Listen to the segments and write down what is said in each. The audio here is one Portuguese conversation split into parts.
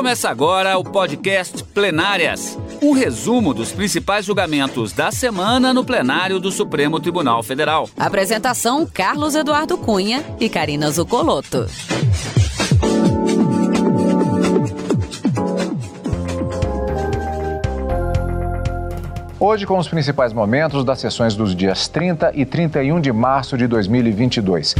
Começa agora o podcast Plenárias um resumo dos principais julgamentos da semana no plenário do Supremo Tribunal Federal. Apresentação: Carlos Eduardo Cunha e Karina Zucolotto. Hoje, com os principais momentos das sessões dos dias 30 e 31 de março de 2022.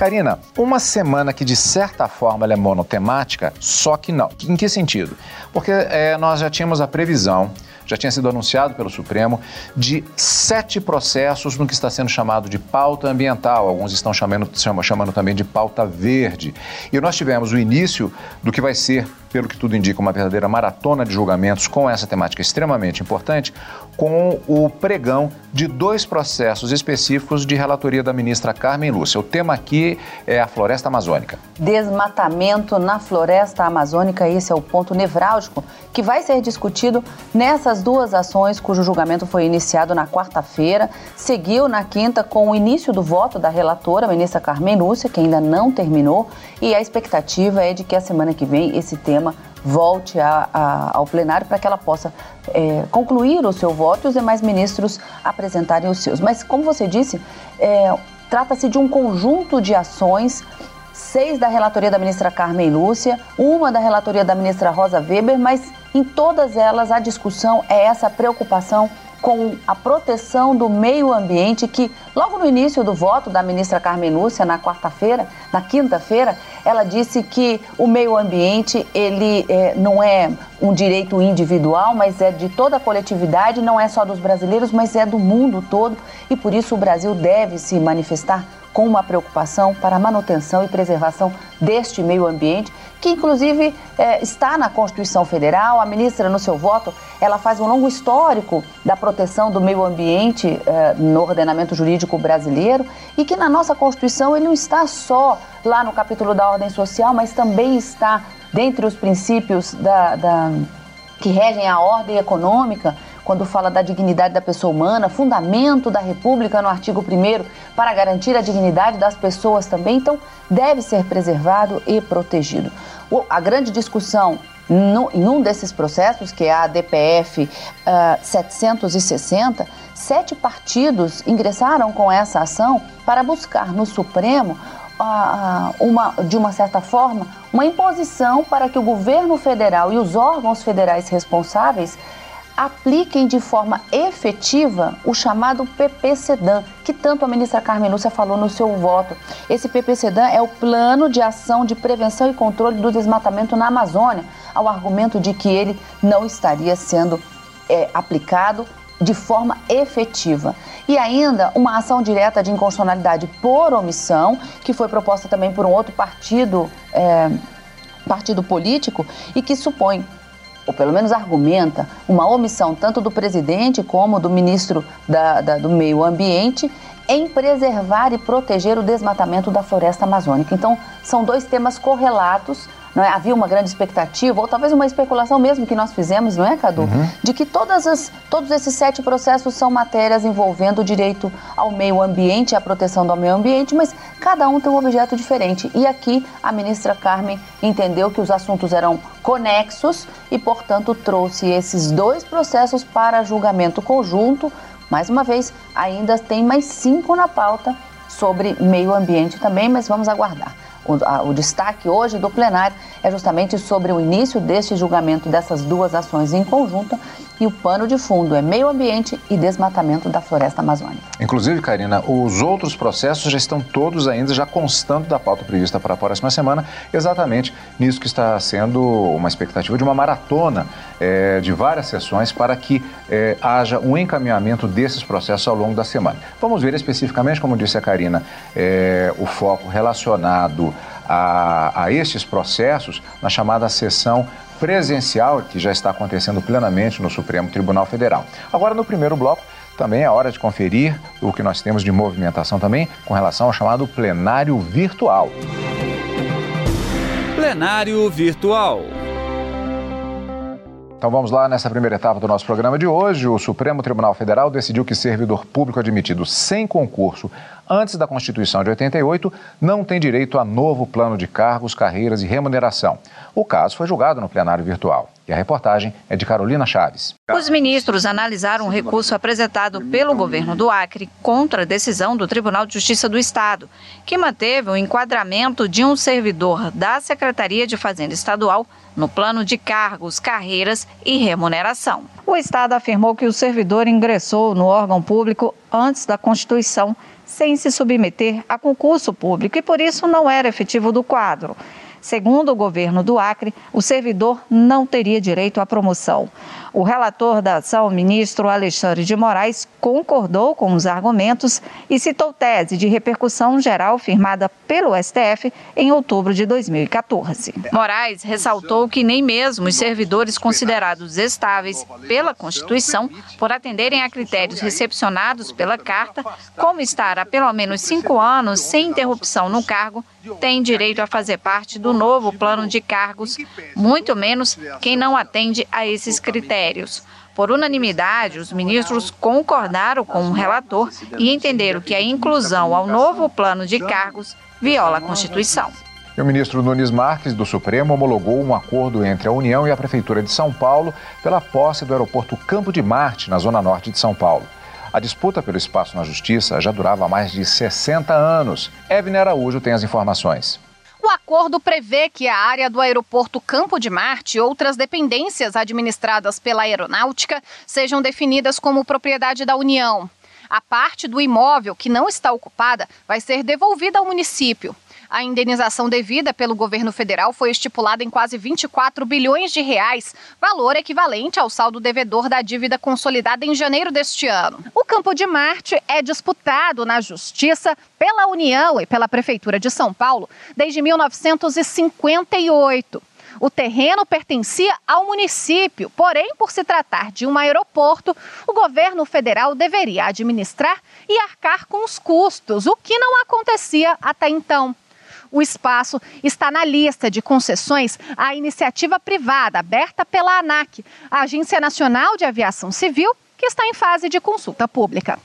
Karina, uma semana que de certa forma é monotemática, só que não. Em que sentido? Porque é, nós já tínhamos a previsão já tinha sido anunciado pelo Supremo, de sete processos no que está sendo chamado de pauta ambiental. Alguns estão chamando, chamando também de pauta verde. E nós tivemos o início do que vai ser, pelo que tudo indica, uma verdadeira maratona de julgamentos com essa temática extremamente importante, com o pregão de dois processos específicos de relatoria da ministra Carmen Lúcia. O tema aqui é a floresta amazônica. Desmatamento na floresta amazônica, esse é o ponto nevrálgico que vai ser discutido nessas duas ações, cujo julgamento foi iniciado na quarta-feira, seguiu na quinta com o início do voto da relatora, ministra Carmen Lúcia, que ainda não terminou, e a expectativa é de que a semana que vem esse tema volte a, a, ao plenário para que ela possa é, concluir o seu voto e os demais ministros apresentarem os seus. Mas, como você disse, é, trata-se de um conjunto de ações seis da relatoria da ministra Carmen Lúcia, uma da relatoria da ministra Rosa Weber, mas em todas elas a discussão é essa preocupação com a proteção do meio ambiente, que logo no início do voto da ministra Carmen Lúcia, na quarta-feira, na quinta-feira, ela disse que o meio ambiente ele é, não é um direito individual, mas é de toda a coletividade, não é só dos brasileiros, mas é do mundo todo, e por isso o Brasil deve se manifestar com uma preocupação para a manutenção e preservação deste meio ambiente, que inclusive é, está na Constituição Federal. A ministra, no seu voto, ela faz um longo histórico da proteção do meio ambiente é, no ordenamento jurídico brasileiro e que na nossa Constituição ele não está só lá no capítulo da ordem social, mas também está dentre os princípios da, da que regem a ordem econômica quando fala da dignidade da pessoa humana, fundamento da República no artigo 1 para garantir a dignidade das pessoas também, então deve ser preservado e protegido. A grande discussão no, em um desses processos, que é a DPF uh, 760, sete partidos ingressaram com essa ação para buscar no Supremo uh, uma, de uma certa forma, uma imposição para que o governo federal e os órgãos federais responsáveis apliquem de forma efetiva o chamado PP Sedan, que tanto a ministra Carmen Lúcia falou no seu voto. Esse PP Sedan é o Plano de Ação de Prevenção e Controle do Desmatamento na Amazônia, ao argumento de que ele não estaria sendo é, aplicado de forma efetiva. E ainda uma ação direta de inconstitucionalidade por omissão, que foi proposta também por um outro partido, é, partido político, e que supõe ou pelo menos argumenta, uma omissão tanto do presidente como do ministro da, da, do Meio Ambiente em preservar e proteger o desmatamento da floresta amazônica. Então, são dois temas correlatos não é? Havia uma grande expectativa, ou talvez uma especulação mesmo que nós fizemos, não é, Cadu? Uhum. De que todas as, todos esses sete processos são matérias envolvendo o direito ao meio ambiente, a proteção do meio ambiente, mas cada um tem um objeto diferente. E aqui a ministra Carmen entendeu que os assuntos eram conexos e, portanto, trouxe esses dois processos para julgamento conjunto. Mais uma vez, ainda tem mais cinco na pauta sobre meio ambiente também, mas vamos aguardar. O, a, o, destaque hoje do plenário é justamente sobre o início deste julgamento dessas duas ações em conjunto e o pano de fundo é meio ambiente e desmatamento da floresta amazônica. Inclusive, Karina, os outros processos já estão todos ainda já constando da pauta prevista para a próxima semana, exatamente nisso que está sendo uma expectativa de uma maratona é, de várias sessões para que é, haja um encaminhamento desses processos ao longo da semana. Vamos ver especificamente, como disse a Karina, é, o foco relacionado a, a estes processos na chamada sessão presencial que já está acontecendo plenamente no Supremo Tribunal Federal. Agora, no primeiro bloco, também é hora de conferir o que nós temos de movimentação também com relação ao chamado plenário virtual. Plenário virtual. Então vamos lá nessa primeira etapa do nosso programa de hoje. O Supremo Tribunal Federal decidiu que servidor público admitido sem concurso antes da Constituição de 88 não tem direito a novo plano de cargos, carreiras e remuneração. O caso foi julgado no plenário virtual. E a reportagem é de Carolina Chaves. Os ministros analisaram o recurso apresentado pelo governo do Acre contra a decisão do Tribunal de Justiça do Estado, que manteve o enquadramento de um servidor da Secretaria de Fazenda Estadual no plano de cargos, carreiras e remuneração. O Estado afirmou que o servidor ingressou no órgão público antes da Constituição, sem se submeter a concurso público e por isso não era efetivo do quadro. Segundo o governo do Acre, o servidor não teria direito à promoção. O relator da ação, o ministro Alexandre de Moraes, concordou com os argumentos e citou tese de repercussão geral firmada pelo STF em outubro de 2014. Moraes ressaltou que nem mesmo os servidores considerados estáveis pela Constituição, por atenderem a critérios recepcionados pela Carta, como estar há pelo menos cinco anos sem interrupção no cargo, têm direito a fazer parte do novo plano de cargos, muito menos quem não atende a esses critérios. Por unanimidade, os ministros concordaram com o relator e entenderam que a inclusão ao novo plano de cargos viola a Constituição. o ministro Nunes Marques, do Supremo, homologou um acordo entre a União e a Prefeitura de São Paulo pela posse do aeroporto Campo de Marte, na zona norte de São Paulo. A disputa pelo espaço na Justiça já durava mais de 60 anos. Evne Araújo tem as informações. O acordo prevê que a área do aeroporto Campo de Marte e outras dependências administradas pela aeronáutica sejam definidas como propriedade da União. A parte do imóvel que não está ocupada vai ser devolvida ao município. A indenização devida pelo governo federal foi estipulada em quase 24 bilhões de reais, valor equivalente ao saldo devedor da dívida consolidada em janeiro deste ano. O Campo de Marte é disputado na Justiça pela União e pela Prefeitura de São Paulo desde 1958. O terreno pertencia ao município, porém, por se tratar de um aeroporto, o governo federal deveria administrar e arcar com os custos, o que não acontecia até então. O espaço está na lista de concessões à iniciativa privada aberta pela ANAC, a Agência Nacional de Aviação Civil, que está em fase de consulta pública.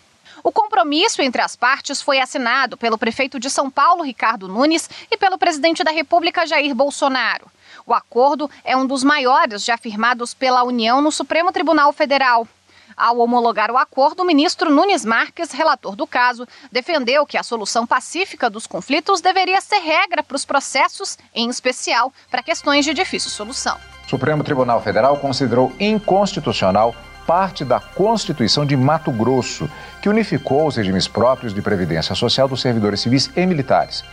O compromisso entre as partes foi assinado pelo prefeito de São Paulo, Ricardo Nunes, e pelo presidente da República, Jair Bolsonaro. O acordo é um dos maiores já firmados pela União no Supremo Tribunal Federal. Ao homologar o acordo, o ministro Nunes Marques, relator do caso, defendeu que a solução pacífica dos conflitos deveria ser regra para os processos, em especial para questões de difícil solução. O Supremo Tribunal Federal considerou inconstitucional parte da Constituição de Mato Grosso, que unificou os regimes próprios de previdência social dos servidores civis e militares.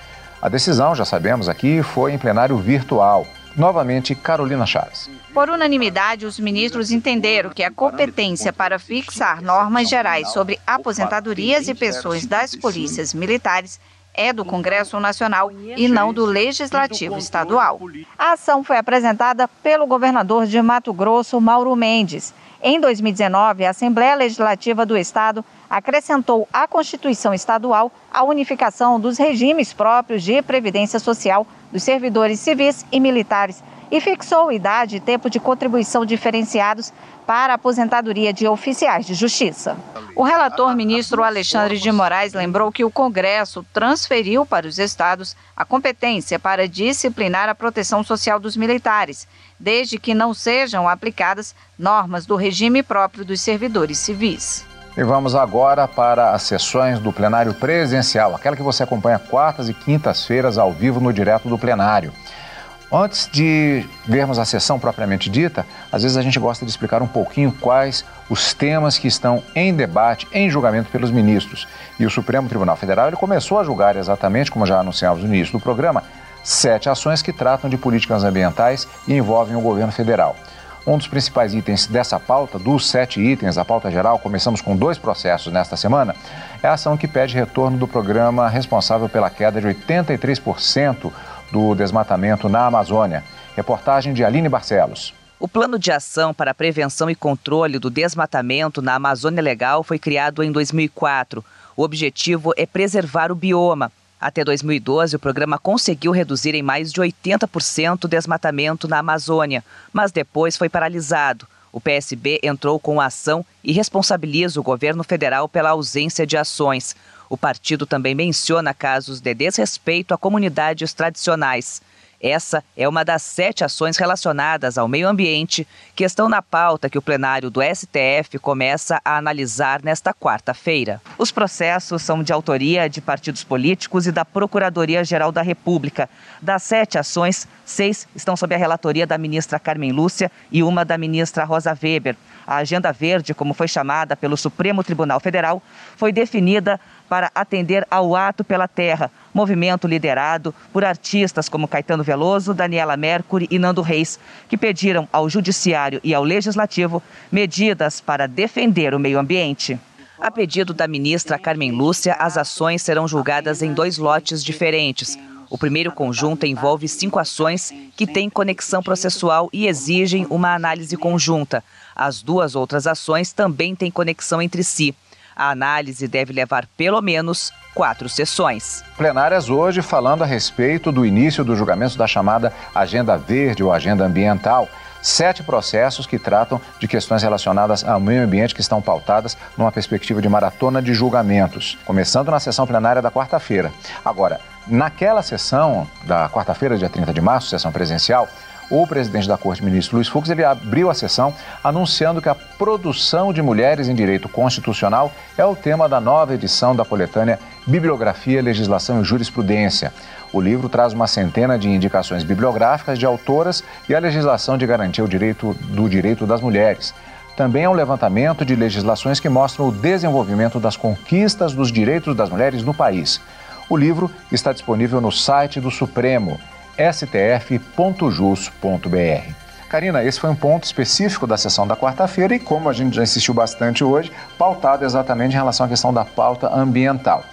A decisão, já sabemos aqui, foi em plenário virtual. Novamente, Carolina Chaves. Por unanimidade, os ministros entenderam que a competência para fixar normas gerais sobre aposentadorias e pensões das polícias militares é do Congresso Nacional e não do Legislativo Estadual. A ação foi apresentada pelo governador de Mato Grosso, Mauro Mendes. Em 2019, a Assembleia Legislativa do Estado acrescentou à Constituição Estadual a unificação dos regimes próprios de previdência social dos servidores civis e militares e fixou idade e tempo de contribuição diferenciados para a aposentadoria de oficiais de justiça. O relator ministro Alexandre de Moraes lembrou que o Congresso transferiu para os estados a competência para disciplinar a proteção social dos militares, desde que não sejam aplicadas normas do regime próprio dos servidores civis. E vamos agora para as sessões do plenário presencial, aquela que você acompanha quartas e quintas-feiras ao vivo no direto do plenário. Antes de vermos a sessão propriamente dita, às vezes a gente gosta de explicar um pouquinho quais os temas que estão em debate, em julgamento pelos ministros. E o Supremo Tribunal Federal ele começou a julgar exatamente, como já anunciamos no início do programa, sete ações que tratam de políticas ambientais e envolvem o governo federal. Um dos principais itens dessa pauta, dos sete itens da pauta geral, começamos com dois processos nesta semana, é a ação que pede retorno do programa responsável pela queda de 83% do desmatamento na Amazônia. Reportagem de Aline Barcelos. O Plano de Ação para a Prevenção e Controle do Desmatamento na Amazônia Legal foi criado em 2004. O objetivo é preservar o bioma. Até 2012, o programa conseguiu reduzir em mais de 80% o desmatamento na Amazônia, mas depois foi paralisado. O PSB entrou com a ação e responsabiliza o governo federal pela ausência de ações. O partido também menciona casos de desrespeito a comunidades tradicionais. Essa é uma das sete ações relacionadas ao meio ambiente que estão na pauta que o plenário do STF começa a analisar nesta quarta-feira. Os processos são de autoria de partidos políticos e da Procuradoria-Geral da República. Das sete ações, seis estão sob a relatoria da ministra Carmen Lúcia e uma da ministra Rosa Weber. A Agenda Verde, como foi chamada pelo Supremo Tribunal Federal, foi definida para atender ao Ato pela Terra, movimento liderado por artistas como Caetano Veloso, Daniela Mercury e Nando Reis, que pediram ao Judiciário e ao Legislativo medidas para defender o meio ambiente. A pedido da ministra Carmen Lúcia, as ações serão julgadas em dois lotes diferentes. O primeiro conjunto envolve cinco ações que têm conexão processual e exigem uma análise conjunta. As duas outras ações também têm conexão entre si. A análise deve levar pelo menos quatro sessões. Plenárias hoje falando a respeito do início do julgamento da chamada Agenda Verde ou Agenda Ambiental. Sete processos que tratam de questões relacionadas ao meio ambiente que estão pautadas numa perspectiva de maratona de julgamentos, começando na sessão plenária da quarta-feira. Agora, naquela sessão da quarta-feira, dia 30 de março, sessão presencial, o presidente da Corte, ministro Luiz Fux, ele abriu a sessão anunciando que a produção de mulheres em direito constitucional é o tema da nova edição da coletânea Bibliografia, Legislação e Jurisprudência. O livro traz uma centena de indicações bibliográficas de autoras e a legislação de garantir o direito do direito das mulheres. Também é um levantamento de legislações que mostram o desenvolvimento das conquistas dos direitos das mulheres no país. O livro está disponível no site do Supremo stf.jus.br. Karina, esse foi um ponto específico da sessão da quarta-feira e, como a gente já insistiu bastante hoje, pautado exatamente em relação à questão da pauta ambiental.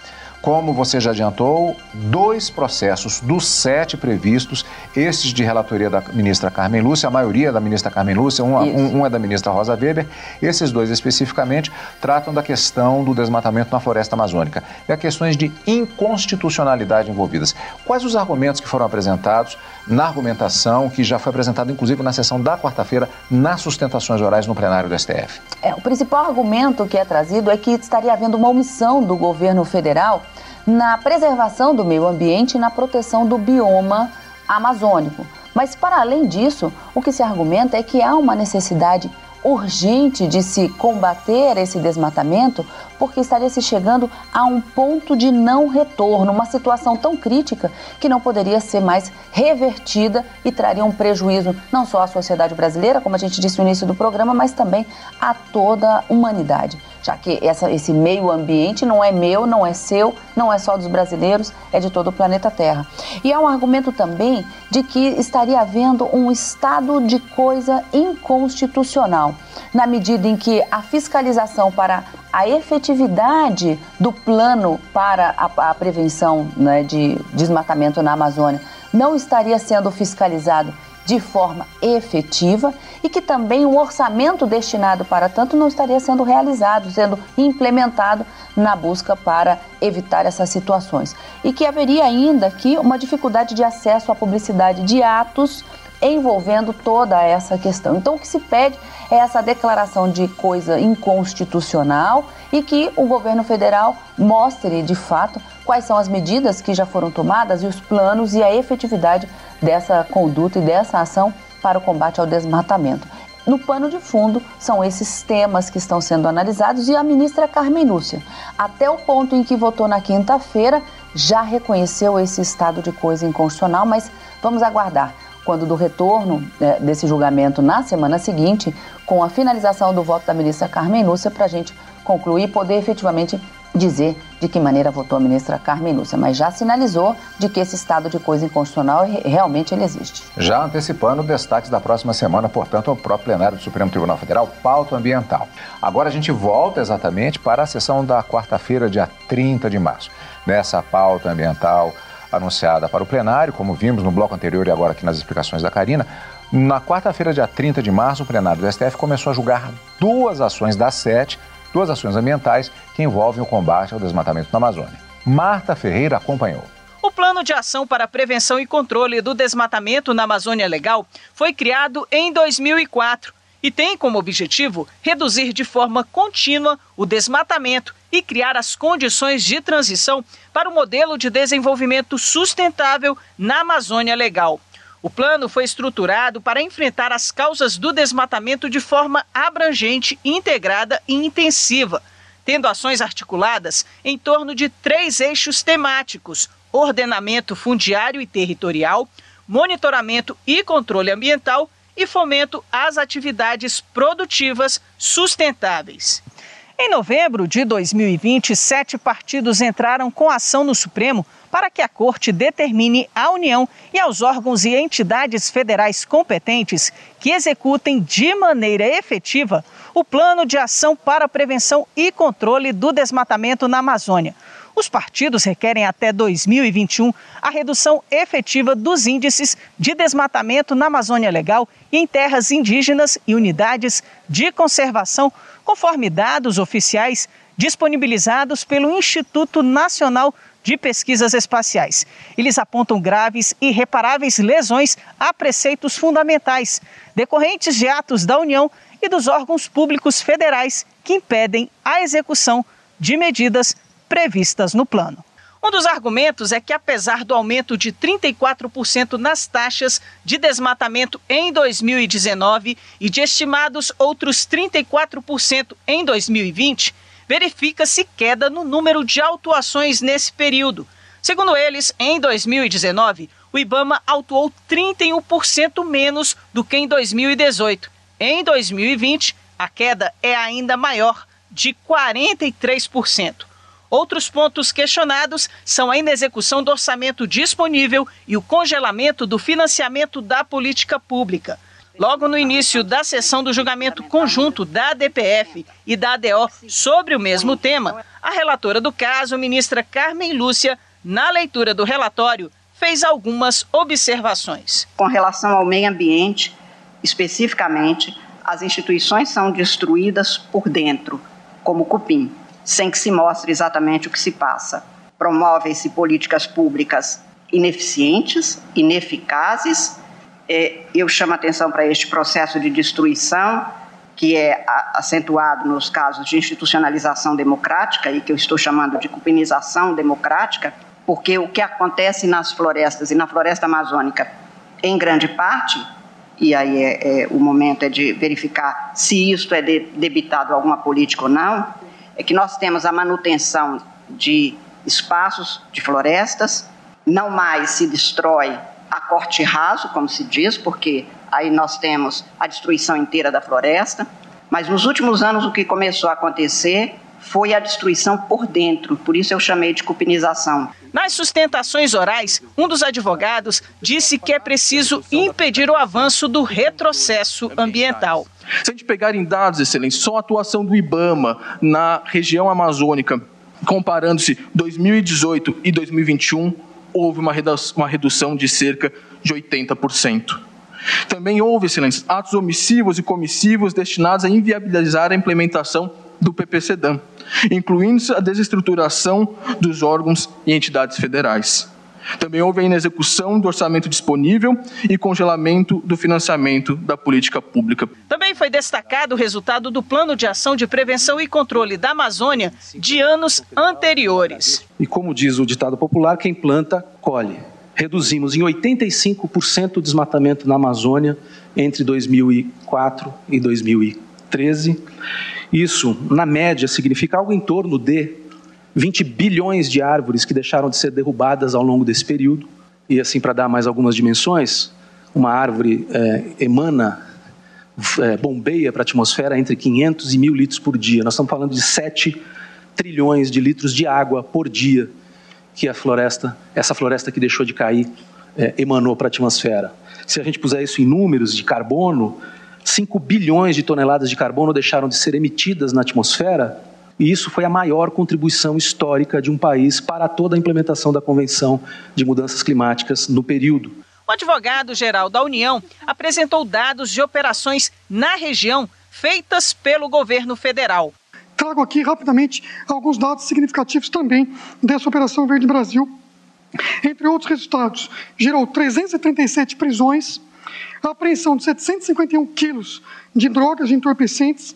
Como você já adiantou, dois processos dos sete previstos, estes de relatoria da ministra Carmen Lúcia, a maioria da ministra Carmen Lúcia, um, um, um, é da ministra Rosa Weber, esses dois especificamente tratam da questão do desmatamento na floresta amazônica e há questões de inconstitucionalidade envolvidas. Quais os argumentos que foram apresentados na argumentação que já foi apresentada, inclusive, na sessão da quarta-feira, nas sustentações orais no plenário do STF? É, o principal argumento que é trazido é que estaria havendo uma omissão do governo federal na preservação do meio ambiente e na proteção do bioma amazônico. Mas, para além disso, o que se argumenta é que há uma necessidade urgente de se combater esse desmatamento, porque estaria se chegando a um ponto de não retorno, uma situação tão crítica que não poderia ser mais revertida e traria um prejuízo não só à sociedade brasileira, como a gente disse no início do programa, mas também a toda a humanidade já que essa, esse meio ambiente não é meu, não é seu, não é só dos brasileiros, é de todo o planeta Terra. E há um argumento também de que estaria havendo um estado de coisa inconstitucional, na medida em que a fiscalização para a efetividade do plano para a, a prevenção né, de desmatamento na Amazônia não estaria sendo fiscalizado de forma efetiva e que também o orçamento destinado para tanto não estaria sendo realizado, sendo implementado na busca para evitar essas situações. E que haveria ainda aqui uma dificuldade de acesso à publicidade de atos envolvendo toda essa questão. Então, o que se pede é essa declaração de coisa inconstitucional e que o governo federal mostre de fato quais são as medidas que já foram tomadas e os planos e a efetividade dessa conduta e dessa ação para o combate ao desmatamento. No pano de fundo, são esses temas que estão sendo analisados e a ministra Carmen Lúcia, até o ponto em que votou na quinta-feira, já reconheceu esse estado de coisa inconstitucional, mas vamos aguardar quando do retorno né, desse julgamento na semana seguinte, com a finalização do voto da ministra Carmen Lúcia, para a gente concluir e poder efetivamente dizer de que maneira votou a ministra Carmen Lúcia, mas já sinalizou de que esse estado de coisa inconstitucional realmente ele existe. Já antecipando destaques da próxima semana, portanto, ao próprio plenário do Supremo Tribunal Federal, pauta ambiental. Agora a gente volta exatamente para a sessão da quarta-feira, dia 30 de março. Nessa pauta ambiental anunciada para o plenário, como vimos no bloco anterior e agora aqui nas explicações da Karina, na quarta-feira, dia 30 de março, o plenário do STF começou a julgar duas ações das sete duas ações ambientais que envolvem o combate ao desmatamento na Amazônia. Marta Ferreira acompanhou. O Plano de Ação para a Prevenção e Controle do Desmatamento na Amazônia Legal foi criado em 2004 e tem como objetivo reduzir de forma contínua o desmatamento e criar as condições de transição para o modelo de desenvolvimento sustentável na Amazônia Legal. O plano foi estruturado para enfrentar as causas do desmatamento de forma abrangente, integrada e intensiva, tendo ações articuladas em torno de três eixos temáticos: ordenamento fundiário e territorial, monitoramento e controle ambiental e fomento às atividades produtivas sustentáveis. Em novembro de 2020, sete partidos entraram com ação no Supremo para que a Corte determine à União e aos órgãos e entidades federais competentes que executem de maneira efetiva o Plano de Ação para a Prevenção e Controle do Desmatamento na Amazônia. Os partidos requerem até 2021 a redução efetiva dos índices de desmatamento na Amazônia Legal e em terras indígenas e unidades de conservação, conforme dados oficiais disponibilizados pelo Instituto Nacional de Pesquisas Espaciais. Eles apontam graves e irreparáveis lesões a preceitos fundamentais, decorrentes de atos da União e dos órgãos públicos federais que impedem a execução de medidas previstas no plano. Um dos argumentos é que, apesar do aumento de 34% nas taxas de desmatamento em 2019 e de estimados outros 34% em 2020, verifica-se queda no número de autuações nesse período. Segundo eles, em 2019, o Ibama autuou 31% menos do que em 2018. Em 2020, a queda é ainda maior, de 43%. Outros pontos questionados são a inexecução do orçamento disponível e o congelamento do financiamento da política pública. Logo no início da sessão do julgamento conjunto da DPF e da ADO sobre o mesmo tema, a relatora do caso, ministra Carmen Lúcia, na leitura do relatório, fez algumas observações. Com relação ao meio ambiente, especificamente, as instituições são destruídas por dentro, como cupim sem que se mostre exatamente o que se passa. Promovem-se políticas públicas ineficientes, ineficazes. É, eu chamo atenção para este processo de destruição, que é acentuado nos casos de institucionalização democrática e que eu estou chamando de cupinização democrática, porque o que acontece nas florestas e na floresta amazônica, em grande parte, e aí é, é, o momento é de verificar se isto é de, debitado a alguma política ou não, é que nós temos a manutenção de espaços de florestas, não mais se destrói corte raso, como se diz, porque aí nós temos a destruição inteira da floresta, mas nos últimos anos o que começou a acontecer foi a destruição por dentro, por isso eu chamei de cupinização. Nas sustentações orais, um dos advogados disse que é preciso impedir o avanço do retrocesso ambiental. Se a gente pegar em dados, excelência, só a atuação do IBAMA na região amazônica, comparando-se 2018 e 2021, houve uma redução de cerca de 80%. Também houve, excelência, atos omissivos e comissivos destinados a inviabilizar a implementação do PPCDAM, incluindo a desestruturação dos órgãos e entidades federais. Também houve a inexecução do orçamento disponível e congelamento do financiamento da política pública. Também foi destacado o resultado do Plano de Ação de Prevenção e Controle da Amazônia de anos anteriores. E como diz o ditado popular, quem planta, colhe. Reduzimos em 85% o desmatamento na Amazônia entre 2004 e 2013. Isso, na média, significa algo em torno de 20 bilhões de árvores que deixaram de ser derrubadas ao longo desse período. E assim, para dar mais algumas dimensões, uma árvore é, emana, é, bombeia para a atmosfera entre 500 e 1.000 litros por dia. Nós estamos falando de 7 trilhões de litros de água por dia que a floresta, essa floresta que deixou de cair, é, emanou para a atmosfera. Se a gente puser isso em números de carbono, 5 bilhões de toneladas de carbono deixaram de ser emitidas na atmosfera e isso foi a maior contribuição histórica de um país para toda a implementação da Convenção de Mudanças Climáticas no período. O advogado-geral da União apresentou dados de operações na região feitas pelo governo federal. Trago aqui rapidamente alguns dados significativos também dessa Operação Verde Brasil, Entre outros resultados, gerou 337 prisões, apreensão de 751 quilos de drogas entorpecentes,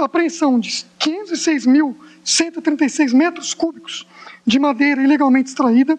apreensão de 506.136 metros cúbicos de madeira ilegalmente extraída,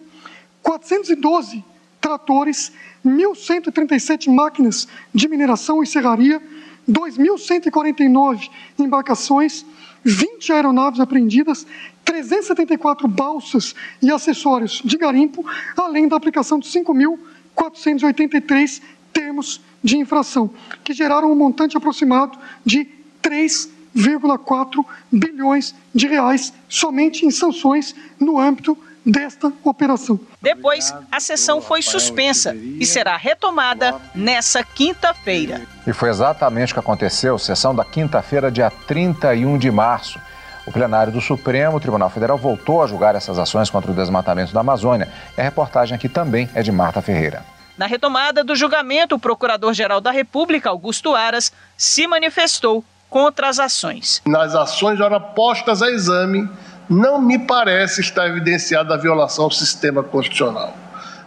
412 tratores, 1.137 máquinas de mineração e serraria, 2.149 embarcações, 20 aeronaves apreendidas, 374 balsas e acessórios de garimpo, além da aplicação de 5.483 termos de infração, que geraram um montante aproximado de 3,4 bilhões de reais somente em sanções no âmbito desta operação. Depois, a sessão foi suspensa e será retomada nessa quinta-feira. E foi exatamente o que aconteceu, sessão da quinta-feira, dia 31 de março. O plenário do Supremo Tribunal Federal voltou a julgar essas ações contra o desmatamento da Amazônia. E a reportagem aqui também é de Marta Ferreira. Na retomada do julgamento, o Procurador-Geral da República, Augusto Aras, se manifestou contra as ações. Nas ações ora postas a exame, não me parece estar evidenciada a violação ao sistema constitucional.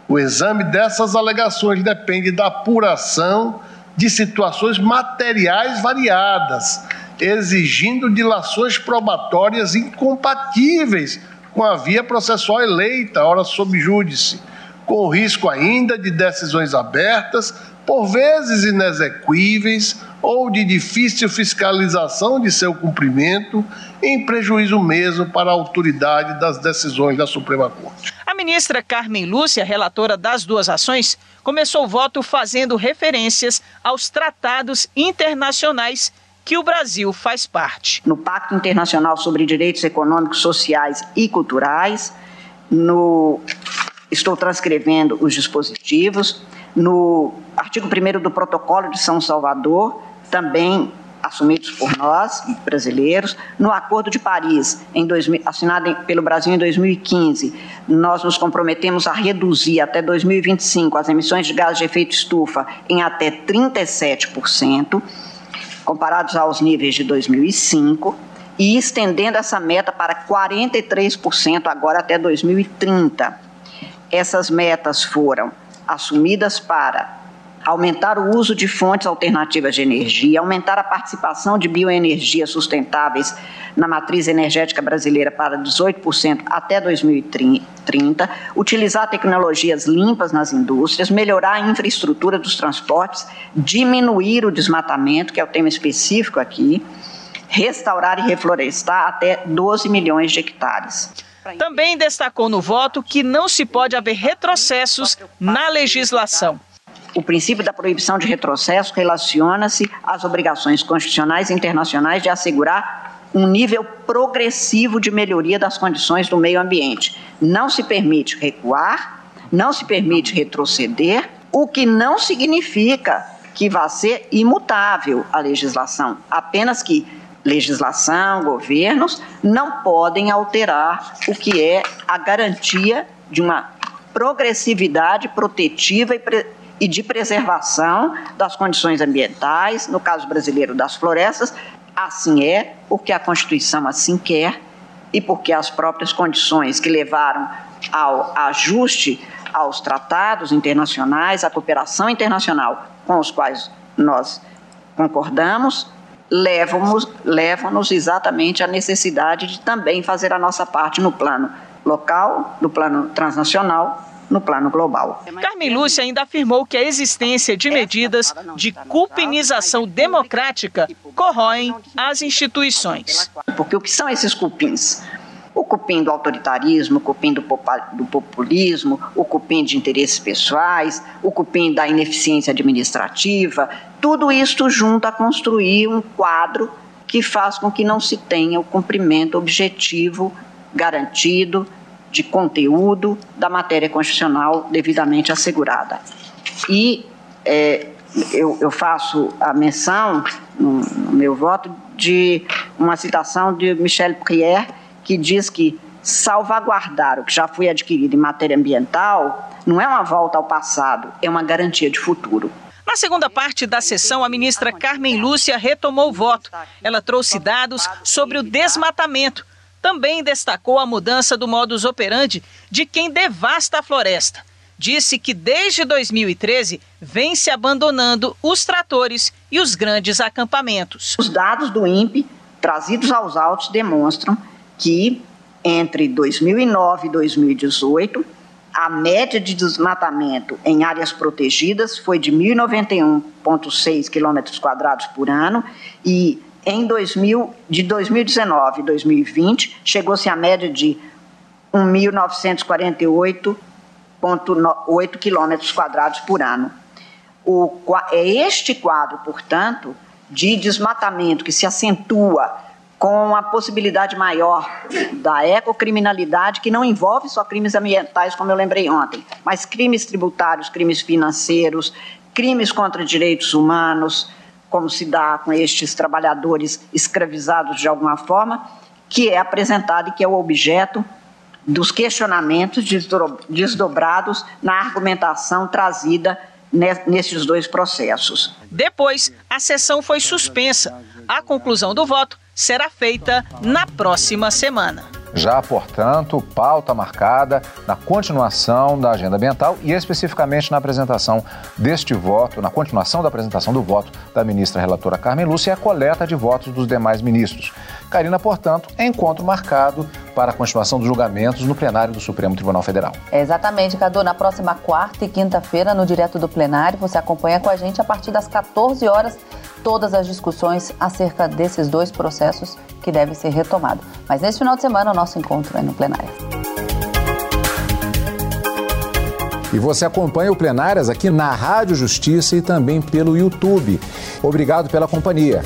O exame dessas alegações depende da apuração de situações materiais variadas, exigindo dilações probatórias incompatíveis com a via processual eleita, ora sob júdice, com risco ainda de decisões abertas, por vezes inexequíveis ou de difícil fiscalização de seu cumprimento, em prejuízo mesmo para a autoridade das decisões da Suprema Corte. A ministra Carmen Lúcia, relatora das duas ações, começou o voto fazendo referências aos tratados internacionais que o Brasil faz parte. No Pacto Internacional sobre Direitos Econômicos, Sociais e Culturais, no estou transcrevendo os dispositivos, no artigo 1 do Protocolo de São Salvador, também assumidos por nós, brasileiros, no Acordo de Paris, em 2000, assinado pelo Brasil em 2015, nós nos comprometemos a reduzir até 2025 as emissões de gases de efeito estufa em até 37%, comparados aos níveis de 2005, e estendendo essa meta para 43% agora até 2030. Essas metas foram assumidas para aumentar o uso de fontes alternativas de energia, aumentar a participação de bioenergias sustentáveis na matriz energética brasileira para 18% até 2030, utilizar tecnologias limpas nas indústrias, melhorar a infraestrutura dos transportes, diminuir o desmatamento, que é o tema específico aqui, restaurar e reflorestar até 12 milhões de hectares. Também destacou no voto que não se pode haver retrocessos na legislação. O princípio da proibição de retrocesso relaciona-se às obrigações constitucionais e internacionais de assegurar um nível progressivo de melhoria das condições do meio ambiente. Não se permite recuar, não se permite retroceder, o que não significa que vá ser imutável a legislação, apenas que legislação, governos não podem alterar o que é a garantia de uma progressividade protetiva e e de preservação das condições ambientais, no caso brasileiro das florestas. Assim é, porque a Constituição assim quer e porque as próprias condições que levaram ao ajuste aos tratados internacionais, à cooperação internacional com os quais nós concordamos, levam-nos levam exatamente à necessidade de também fazer a nossa parte no plano local, no plano transnacional no plano global. Carmen Lúcia ainda afirmou que a existência de medidas de cupinização democrática corroem as instituições. Porque o que são esses cupins? O cupim do autoritarismo, o cupim do populismo, o cupim de interesses pessoais, o cupim da ineficiência administrativa, tudo isto junto a construir um quadro que faz com que não se tenha o cumprimento objetivo garantido de conteúdo da matéria constitucional devidamente assegurada. E é, eu, eu, faço a menção, no, no, meu voto, de uma citação de Michel Prier, que diz que salvaguardar o que já foi adquirido em matéria ambiental não é uma volta ao passado, é uma garantia de futuro. Na segunda parte da sessão, a ministra Carmen Lúcia retomou o voto. Ela trouxe dados sobre o desmatamento também destacou a mudança do modus operandi de quem devasta a floresta. Disse que desde 2013 vem se abandonando os tratores e os grandes acampamentos. Os dados do INPE trazidos aos autos demonstram que entre 2009 e 2018 a média de desmatamento em áreas protegidas foi de 1.091,6 km por ano e em 2000, de 2019 e 2020 chegou-se à média de 1.948,8 km por ano. O, é este quadro, portanto, de desmatamento que se acentua com a possibilidade maior da ecocriminalidade, que não envolve só crimes ambientais, como eu lembrei ontem, mas crimes tributários, crimes financeiros, crimes contra direitos humanos, como se dá com estes trabalhadores escravizados de alguma forma, que é apresentado e que é o objeto dos questionamentos desdobrados na argumentação trazida nesses dois processos. Depois, a sessão foi suspensa. A conclusão do voto será feita na próxima semana. Já, portanto, pauta marcada na continuação da agenda ambiental e especificamente na apresentação deste voto, na continuação da apresentação do voto da ministra relatora Carmen Lúcia e a coleta de votos dos demais ministros. Karina, portanto, encontro marcado para a continuação dos julgamentos no plenário do Supremo Tribunal Federal. É exatamente, Cadu. Na próxima quarta e quinta-feira, no direto do plenário, você acompanha com a gente a partir das 14 horas todas as discussões acerca desses dois processos que devem ser retomados. Mas nesse final de semana, o nosso encontro é no plenário. E você acompanha o Plenárias aqui na Rádio Justiça e também pelo YouTube. Obrigado pela companhia.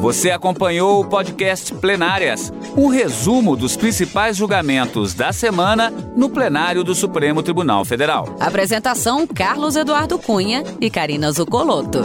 Você acompanhou o podcast Plenárias, um resumo dos principais julgamentos da semana no plenário do Supremo Tribunal Federal. Apresentação: Carlos Eduardo Cunha e Karina Zucolotto.